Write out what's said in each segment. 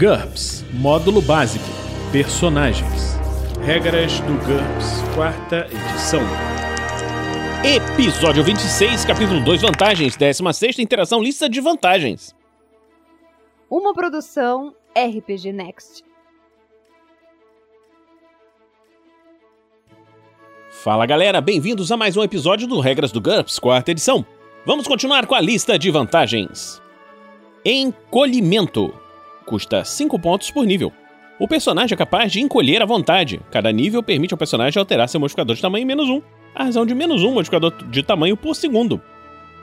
GURPS Módulo Básico Personagens Regras do GURPS, quarta edição. Episódio 26, capítulo 2 Vantagens, 16 Interação Lista de Vantagens. Uma produção RPG Next. Fala galera, bem-vindos a mais um episódio do Regras do GURPS, quarta edição. Vamos continuar com a lista de vantagens. Encolhimento. Custa 5 pontos por nível. O personagem é capaz de encolher à vontade. Cada nível permite ao personagem alterar seu modificador de tamanho em menos 1, a razão de menos 1 modificador de tamanho por segundo.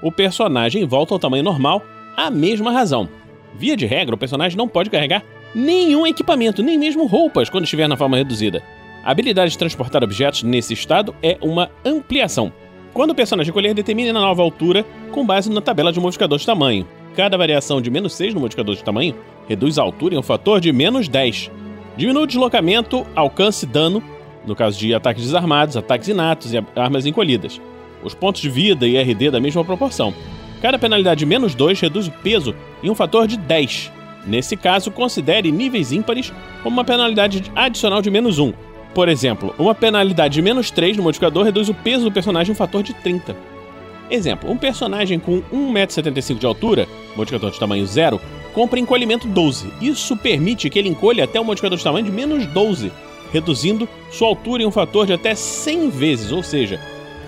O personagem volta ao tamanho normal, a mesma razão. Via de regra, o personagem não pode carregar nenhum equipamento, nem mesmo roupas, quando estiver na forma reduzida. A habilidade de transportar objetos nesse estado é uma ampliação. Quando o personagem colher, determine a nova altura com base na tabela de modificador de tamanho. Cada variação de menos 6 no modificador de tamanho reduz a altura em um fator de menos 10. Diminui o deslocamento, alcance e dano, no caso de ataques desarmados, ataques inatos e armas encolhidas. Os pontos de vida e RD da mesma proporção. Cada penalidade de menos 2 reduz o peso em um fator de 10. Nesse caso, considere níveis ímpares como uma penalidade adicional de menos 1, por exemplo, uma penalidade de menos 3 no modificador reduz o peso do personagem em um fator de 30. Exemplo, um personagem com 1,75m de altura, modificador de tamanho 0, compra encolhimento 12. Isso permite que ele encolha até um modificador de tamanho de menos 12, reduzindo sua altura em um fator de até 100 vezes, ou seja,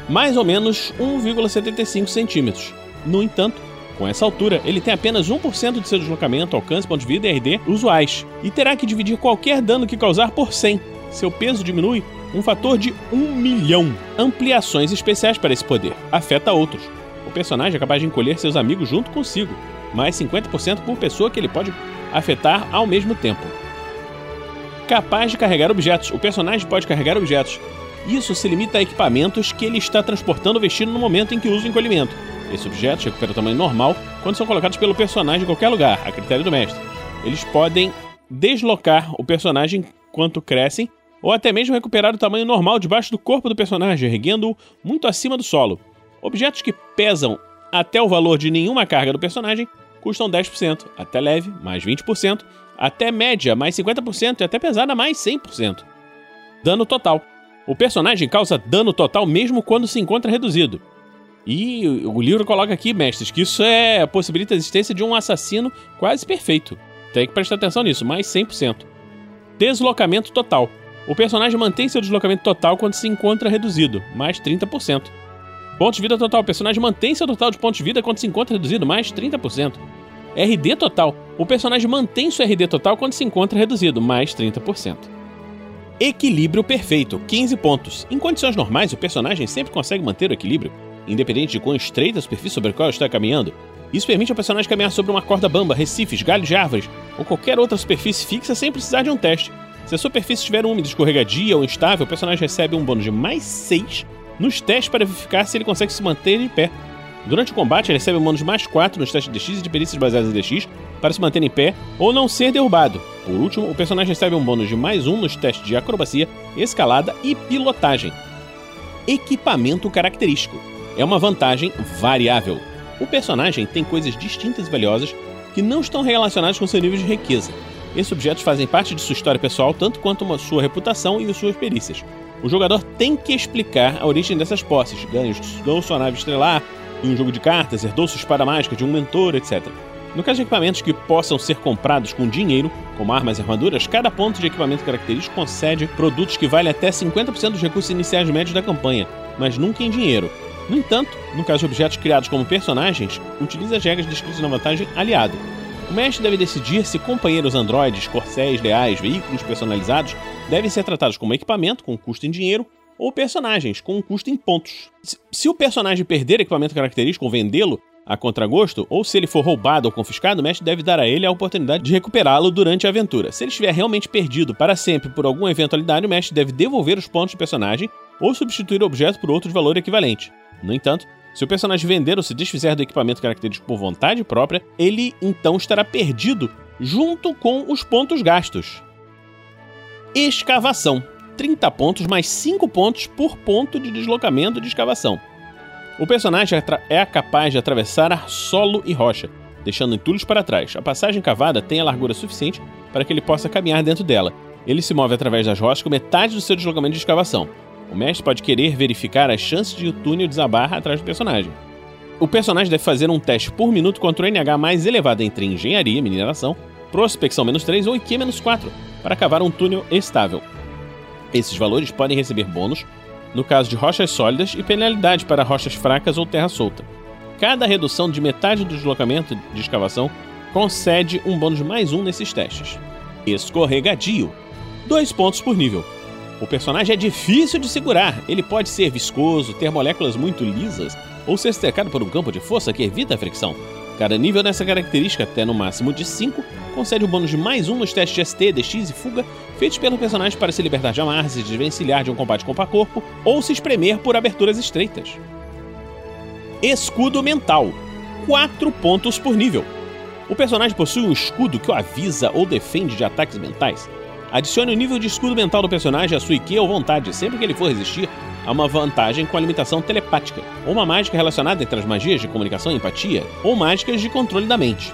mais ou menos 1,75 centímetros. No entanto, com essa altura, ele tem apenas 1% de seu deslocamento, alcance, ponto de vida e RD usuais, e terá que dividir qualquer dano que causar por 100, seu peso diminui um fator de 1 milhão. Ampliações especiais para esse poder. Afeta outros. O personagem é capaz de encolher seus amigos junto consigo, mais 50% por pessoa que ele pode afetar ao mesmo tempo. Capaz de carregar objetos. O personagem pode carregar objetos. Isso se limita a equipamentos que ele está transportando ou vestindo no momento em que usa o encolhimento. Esses objetos recuperam o tamanho normal quando são colocados pelo personagem em qualquer lugar, a critério do mestre. Eles podem deslocar o personagem quanto crescem ou até mesmo recuperar o tamanho normal debaixo do corpo do personagem, erguendo-o muito acima do solo. Objetos que pesam até o valor de nenhuma carga do personagem custam 10%, até leve, mais 20%, até média, mais 50% e até pesada, mais 100%. Dano total. O personagem causa dano total mesmo quando se encontra reduzido. E o livro coloca aqui, mestres, que isso é possibilita a existência de um assassino quase perfeito. Tem que prestar atenção nisso, mais 100%. Deslocamento total. O personagem mantém seu deslocamento total quando se encontra reduzido, mais 30%. Pontos de vida total. O personagem mantém seu total de pontos de vida quando se encontra reduzido, mais 30%. RD total. O personagem mantém seu RD total quando se encontra reduzido, mais 30%. Equilíbrio perfeito, 15 pontos. Em condições normais, o personagem sempre consegue manter o equilíbrio, independente de quão estreita a superfície sobre a qual está caminhando. Isso permite ao personagem caminhar sobre uma corda bamba, recifes, galhos de árvores ou qualquer outra superfície fixa sem precisar de um teste. Se a superfície estiver úmida, escorregadia ou instável, o personagem recebe um bônus de mais 6 nos testes para verificar se ele consegue se manter em pé. Durante o combate, ele recebe bônus mais 4 nos testes de DX e de perícias baseadas em DX para se manter em pé ou não ser derrubado. Por último, o personagem recebe um bônus de mais 1 nos testes de acrobacia, escalada e pilotagem. Equipamento característico. É uma vantagem variável. O personagem tem coisas distintas e valiosas que não estão relacionadas com seu nível de riqueza. Esses objetos fazem parte de sua história pessoal, tanto quanto sua reputação e suas perícias. O jogador tem que explicar a origem dessas posses, ganhos de sua nave estrelar, em um jogo de cartas, herdou sua espada mágica de um mentor, etc. No caso de equipamentos que possam ser comprados com dinheiro, como armas e armaduras, cada ponto de equipamento característico concede produtos que valem até 50% dos recursos iniciais médios da campanha, mas nunca em dinheiro. No entanto, no caso de objetos criados como personagens, utilize as regras descritas na vantagem aliado, o mestre deve decidir se companheiros androides, corcéis leais, veículos personalizados devem ser tratados como equipamento, com custo em dinheiro, ou personagens, com custo em pontos. Se o personagem perder equipamento característico ou vendê-lo a contragosto, ou se ele for roubado ou confiscado, o mestre deve dar a ele a oportunidade de recuperá-lo durante a aventura. Se ele estiver realmente perdido para sempre por alguma eventualidade, o mestre deve devolver os pontos do personagem ou substituir o objeto por outro de valor equivalente. No entanto, se o personagem vender ou se desfizer do equipamento característico por vontade própria, ele então estará perdido junto com os pontos gastos. Escavação: 30 pontos mais 5 pontos por ponto de deslocamento de escavação. O personagem é capaz de atravessar solo e rocha. deixando entulhos para trás. A passagem cavada tem a largura suficiente para que ele possa caminhar dentro dela. Ele se move através das rochas com metade do seu deslocamento de escavação. O mestre pode querer verificar as chances de o túnel desabar atrás do personagem. O personagem deve fazer um teste por minuto contra o NH mais elevado entre engenharia, mineração, prospecção menos 3 ou IQ menos 4, para cavar um túnel estável. Esses valores podem receber bônus no caso de rochas sólidas e penalidade para rochas fracas ou terra solta. Cada redução de metade do deslocamento de escavação concede um bônus mais um nesses testes. Escorregadio. Dois pontos por nível. O personagem é difícil de segurar. Ele pode ser viscoso, ter moléculas muito lisas ou ser cercado por um campo de força que evita a fricção. Cada nível dessa característica, até no máximo de 5, concede o um bônus de mais um nos testes de ST, DX e fuga feitos pelo personagem para se libertar de amarras e desvencilhar de um combate corpo a corpo ou se espremer por aberturas estreitas. Escudo mental. 4 pontos por nível. O personagem possui um escudo que o avisa ou defende de ataques mentais. Adicione o nível de escudo mental do personagem à sua IQ ou vontade, sempre que ele for resistir a uma vantagem com a limitação telepática, ou uma mágica relacionada entre as magias de comunicação e empatia, ou mágicas de controle da mente.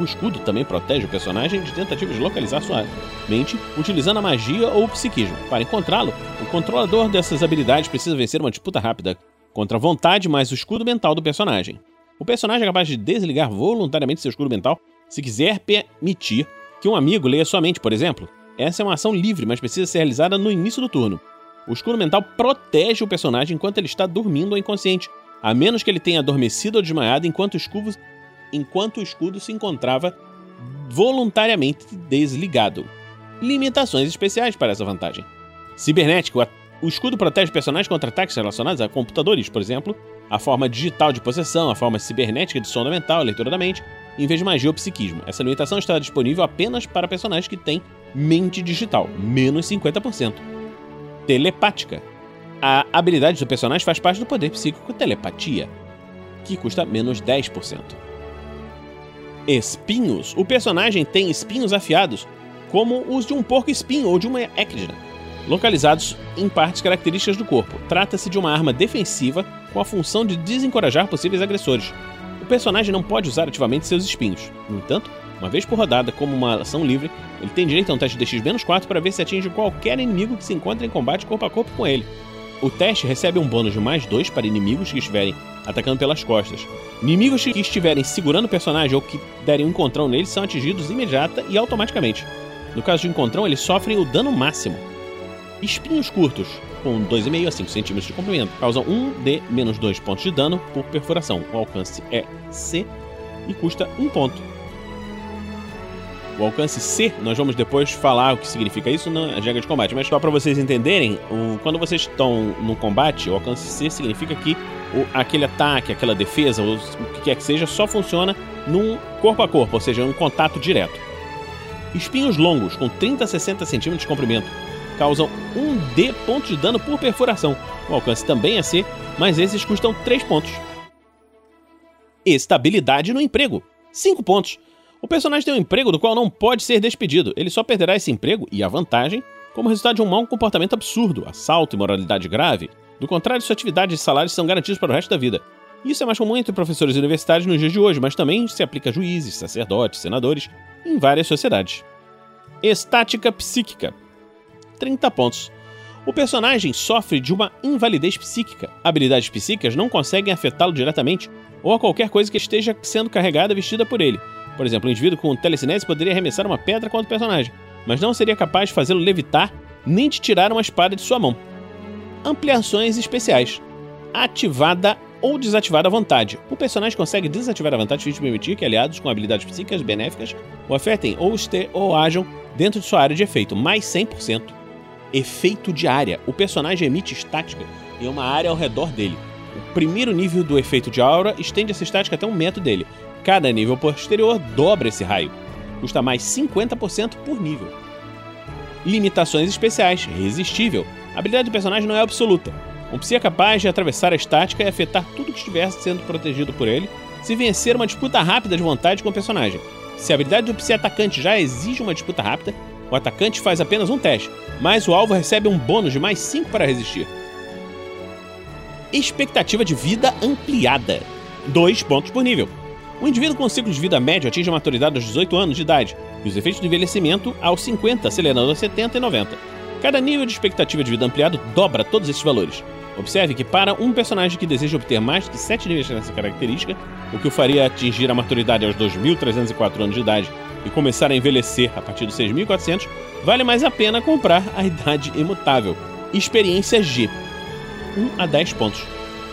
O escudo também protege o personagem de tentativas de localizar sua mente utilizando a magia ou o psiquismo. Para encontrá-lo, o controlador dessas habilidades precisa vencer uma disputa rápida contra a vontade mais o escudo mental do personagem. O personagem é capaz de desligar voluntariamente seu escudo mental se quiser permitir que um amigo leia sua mente, por exemplo. Essa é uma ação livre, mas precisa ser realizada no início do turno. O escudo mental protege o personagem enquanto ele está dormindo ou inconsciente, a menos que ele tenha adormecido ou desmaiado enquanto o escudo, enquanto o escudo se encontrava voluntariamente desligado. Limitações especiais para essa vantagem. Cibernético, o escudo protege personagens contra ataques relacionados a computadores, por exemplo, a forma digital de possessão, a forma cibernética de sonda mental, leitura da mente, em vez de magia ou psiquismo. Essa limitação está disponível apenas para personagens que têm mente digital, menos 50%. Telepática. A habilidade do personagem faz parte do poder psíquico telepatia, que custa menos 10%. Espinhos. O personagem tem espinhos afiados, como os de um porco espinho ou de uma ecdna, localizados em partes características do corpo. Trata-se de uma arma defensiva com a função de desencorajar possíveis agressores. O personagem não pode usar ativamente seus espinhos. No entanto, uma vez por rodada, como uma ação livre, ele tem direito a um teste de DX-4 para ver se atinge qualquer inimigo que se encontre em combate corpo a corpo com ele. O teste recebe um bônus de mais 2 para inimigos que estiverem atacando pelas costas. Inimigos que estiverem segurando o personagem ou que derem um encontrão nele são atingidos imediata e automaticamente. No caso de encontrão, eles sofrem o dano máximo. Espinhos curtos, com 2,5 a 5 centímetros de comprimento, causam 1 de menos 2 pontos de dano por perfuração. O alcance é C e custa 1 ponto. O alcance C, nós vamos depois falar o que significa isso na regra de combate, mas só para vocês entenderem, o, quando vocês estão no combate, o alcance C significa que o, aquele ataque, aquela defesa, o, o que quer que seja, só funciona num corpo a corpo, ou seja, um contato direto. Espinhos longos, com 30 a 60 centímetros de comprimento, causam 1 D pontos de dano por perfuração. O alcance também é C, mas esses custam 3 pontos. Estabilidade no emprego, 5 pontos. O personagem tem um emprego do qual não pode ser despedido. Ele só perderá esse emprego e a vantagem como resultado de um mau comportamento absurdo, assalto e moralidade grave. Do contrário, sua atividade e salários são garantidos para o resto da vida. Isso é mais comum entre professores universitários nos dias de hoje, mas também se aplica a juízes, sacerdotes, senadores em várias sociedades. Estática psíquica. 30 pontos. O personagem sofre de uma invalidez psíquica. Habilidades psíquicas não conseguem afetá-lo diretamente ou a qualquer coisa que esteja sendo carregada vestida por ele. Por exemplo, um indivíduo com telecinese poderia arremessar uma pedra contra o personagem, mas não seria capaz de fazê-lo levitar nem de tirar uma espada de sua mão. Ampliações especiais. Ativada ou desativada à vontade. O personagem consegue desativar a vontade de permitir que aliados com habilidades psíquicas benéficas o afetem ou, este, ou ajam dentro de sua área de efeito, mais 100%. Efeito de área. O personagem emite estática em uma área ao redor dele. O primeiro nível do efeito de aura estende essa estática até um metro dele, Cada nível posterior dobra esse raio. Custa mais 50% por nível. Limitações especiais. Resistível. A habilidade do personagem não é absoluta. Um psi é capaz de atravessar a estática e afetar tudo que estiver sendo protegido por ele, se vencer uma disputa rápida de vontade com o personagem. Se a habilidade do psi atacante já exige uma disputa rápida, o atacante faz apenas um teste, mas o alvo recebe um bônus de mais 5 para resistir. Expectativa de vida ampliada. 2 pontos por nível. O indivíduo com ciclo de vida médio atinge a maturidade aos 18 anos de idade e os efeitos do envelhecimento aos 50, acelerando aos 70 e 90. Cada nível de expectativa de vida ampliado dobra todos esses valores. Observe que para um personagem que deseja obter mais de 7 níveis nessa característica, o que o faria atingir a maturidade aos 2.304 anos de idade e começar a envelhecer a partir dos 6.400, vale mais a pena comprar a idade imutável. Experiência G. 1 a 10 pontos.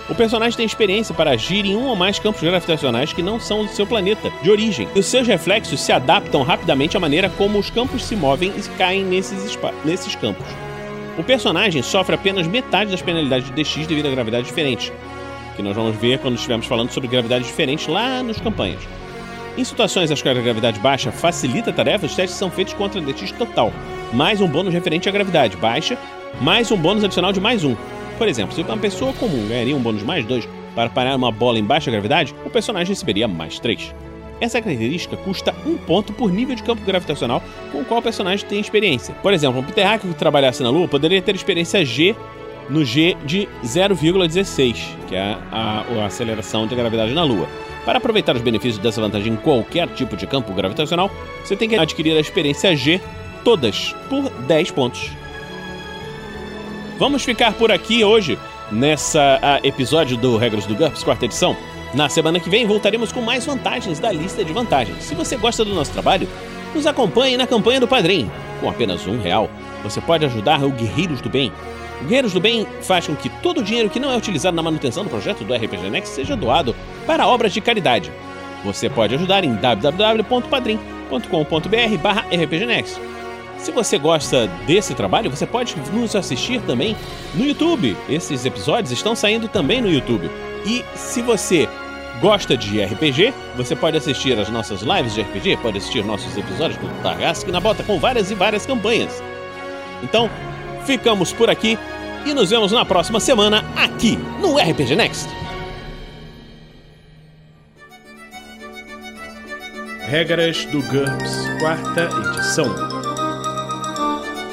O personagem tem experiência para agir em um ou mais campos gravitacionais que não são do seu planeta de origem, e os seus reflexos se adaptam rapidamente à maneira como os campos se movem e caem nesses, nesses campos. O personagem sofre apenas metade das penalidades de DX devido a gravidades diferentes, que nós vamos ver quando estivermos falando sobre gravidades diferentes lá nos campanhas. Em situações as quais a gravidade baixa facilita a tarefa, os testes são feitos contra DX total, mais um bônus referente à gravidade baixa, mais um bônus adicional de mais um, por exemplo, se uma pessoa comum ganharia um bônus mais 2 para parar uma bola em baixa gravidade, o personagem receberia mais 3. Essa característica custa um ponto por nível de campo gravitacional com o qual o personagem tem experiência. Por exemplo, um Hacker que trabalhasse na Lua poderia ter experiência G no G de 0,16, que é a, a, aceleração de gravidade na Lua. Para aproveitar os benefícios dessa vantagem em qualquer tipo de campo gravitacional, você tem que adquirir a experiência G todas por 10 pontos. Vamos ficar por aqui hoje, nessa episódio do Regras do GURPS, quarta edição. Na semana que vem voltaremos com mais vantagens da lista de vantagens. Se você gosta do nosso trabalho, nos acompanhe na campanha do Padrim. Com apenas um real, você pode ajudar o Guerreiros do Bem. O Guerreiros do Bem faz com que todo o dinheiro que não é utilizado na manutenção do projeto do RPG Next seja doado para obras de caridade. Você pode ajudar em www.padrim.com.br barra rpgnext. Se você gosta desse trabalho, você pode nos assistir também no YouTube. Esses episódios estão saindo também no YouTube. E se você gosta de RPG, você pode assistir as nossas lives de RPG, pode assistir nossos episódios do Targask na bota com várias e várias campanhas. Então, ficamos por aqui e nos vemos na próxima semana aqui no RPG Next. Regras do GURPS, quarta edição.